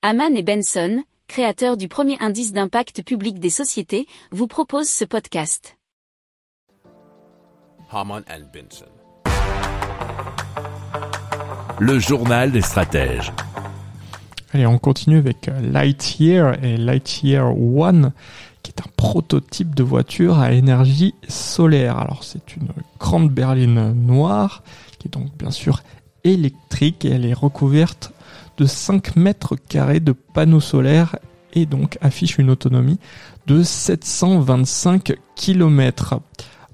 Haman et Benson, créateurs du premier indice d'impact public des sociétés, vous proposent ce podcast. Haman and Benson. Le journal des stratèges. Allez, on continue avec euh, Lightyear et Lightyear One, qui est un prototype de voiture à énergie solaire. Alors, c'est une grande berline noire, qui est donc bien sûr électrique et elle est recouverte de 5 mètres carrés de panneaux solaires et donc affiche une autonomie de 725 km.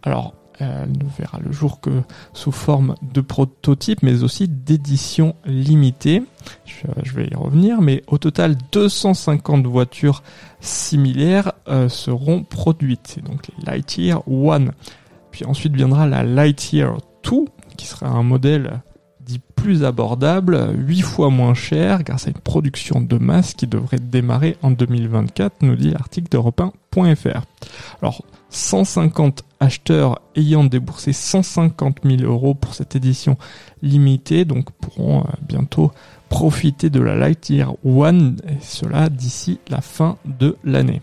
Alors, elle ne verra le jour que sous forme de prototype, mais aussi d'édition limitée. Je, vais y revenir, mais au total, 250 voitures similaires euh, seront produites. C'est donc les Lightyear One. Puis ensuite viendra la Lightyear 2, qui sera un modèle dit plus abordable, 8 fois moins cher grâce à une production de masse qui devrait démarrer en 2024, nous dit l'article d'Europe 1.fr. Alors, 150 acheteurs ayant déboursé 150 000 euros pour cette édition limitée, donc pourront euh, bientôt profiter de la Lightyear One, et cela d'ici la fin de l'année.